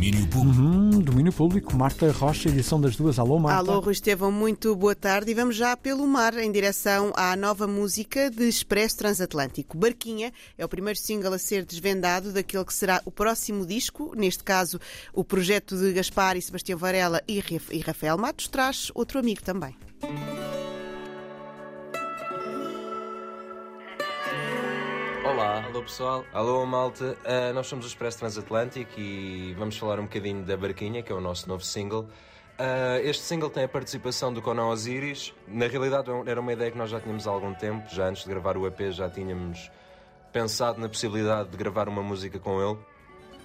Domínio público. Uhum, domínio público. Marta Rocha, edição das duas. Alô, Marta. Alô, Rui Estevão, muito boa tarde. E vamos já pelo mar em direção à nova música de Expresso Transatlântico. Barquinha é o primeiro single a ser desvendado daquele que será o próximo disco. Neste caso, o projeto de Gaspar e Sebastião Varela e Rafael Matos traz outro amigo também. Alô pessoal, alô malta, uh, nós somos o Expresso Transatlântico e vamos falar um bocadinho da Barquinha, que é o nosso novo single. Uh, este single tem a participação do Conan Osiris. Na realidade, é era uma ideia que nós já tínhamos há algum tempo, já antes de gravar o EP, já tínhamos pensado na possibilidade de gravar uma música com ele.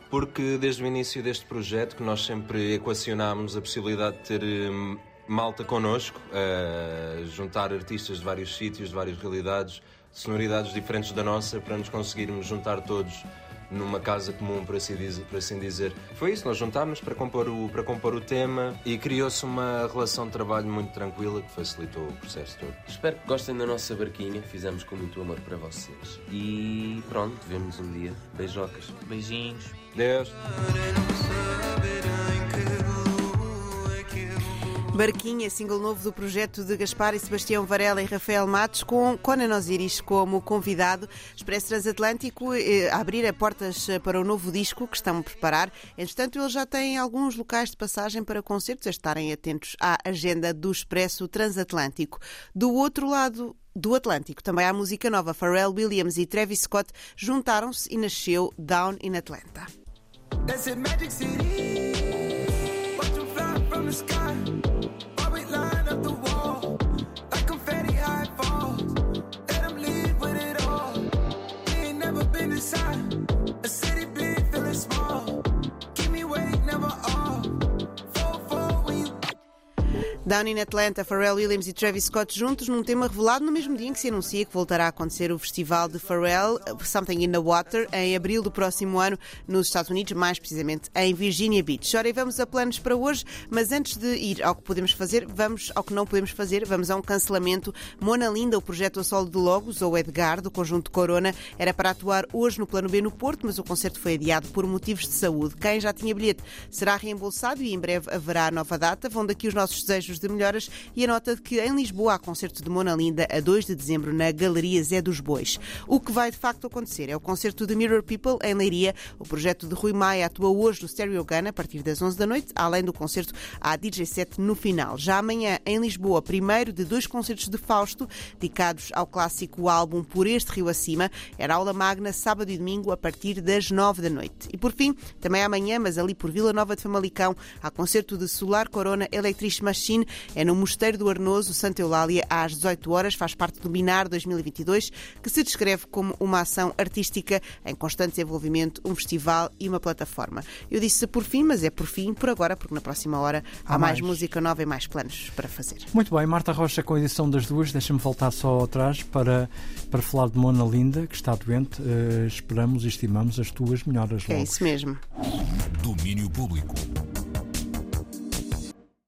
Porque desde o início deste projeto, que nós sempre equacionámos a possibilidade de ter hum, malta connosco, uh, juntar artistas de vários sítios, de várias realidades sonoridades diferentes da nossa para nos conseguirmos juntar todos numa casa comum, por assim dizer. Por assim dizer. Foi isso, nós juntámos para compor o, para compor o tema e criou-se uma relação de trabalho muito tranquila que facilitou o processo todo. Espero que gostem da nossa barquinha, fizemos com muito amor para vocês. E pronto, vemos um dia. Beijocas. Beijinhos. Deus. Barquinha, single novo do projeto de Gaspar e Sebastião Varela e Rafael Matos, com Conan Osiris como convidado. Expresso Transatlântico eh, a abrir portas eh, para o novo disco que estão a preparar. Entretanto, eles já têm alguns locais de passagem para concertos, a estarem atentos à agenda do Expresso Transatlântico. Do outro lado do Atlântico. Também há música nova. Pharrell Williams e Travis Scott juntaram-se e nasceu Down in Atlanta. Down in Atlanta, Pharrell Williams e Travis Scott juntos num tema revelado no mesmo dia em que se anuncia que voltará a acontecer o festival de Pharrell, Something in the Water, em abril do próximo ano nos Estados Unidos, mais precisamente em Virginia Beach. Ora, e vamos a planos para hoje, mas antes de ir ao que podemos fazer, vamos ao que não podemos fazer, vamos a um cancelamento. Mona Linda, o projeto a solo de Logos, ou Edgar, do conjunto Corona, era para atuar hoje no Plano B no Porto, mas o concerto foi adiado por motivos de saúde. Quem já tinha bilhete será reembolsado e em breve haverá nova data. Vão daqui os nossos desejos de melhoras e a nota de que em Lisboa há concerto de Mona Linda a 2 de dezembro na Galeria Zé dos Bois. O que vai de facto acontecer é o concerto de Mirror People em Leiria. O projeto de Rui Maia atua hoje no Stereo Gun a partir das 11 da noite, além do concerto à DJ set no final. Já amanhã em Lisboa, primeiro de dois concertos de Fausto dedicados ao clássico álbum Por Este Rio Acima. Era aula magna sábado e domingo a partir das 9 da noite. E por fim, também amanhã, mas ali por Vila Nova de Famalicão, há concerto de Solar Corona Electric Machine é no Mosteiro do Arnoso, Santa Eulália, às 18 horas. Faz parte do Binar 2022, que se descreve como uma ação artística em constante desenvolvimento, um festival e uma plataforma. Eu disse por fim, mas é por fim, por agora, porque na próxima hora há, há mais. mais. música nova e mais planos para fazer. Muito bem, Marta Rocha com a edição das duas. Deixa-me voltar só atrás para, para falar de Mona Linda, que está doente. Uh, esperamos e estimamos as tuas melhoras. É logo. isso mesmo. Domínio Público.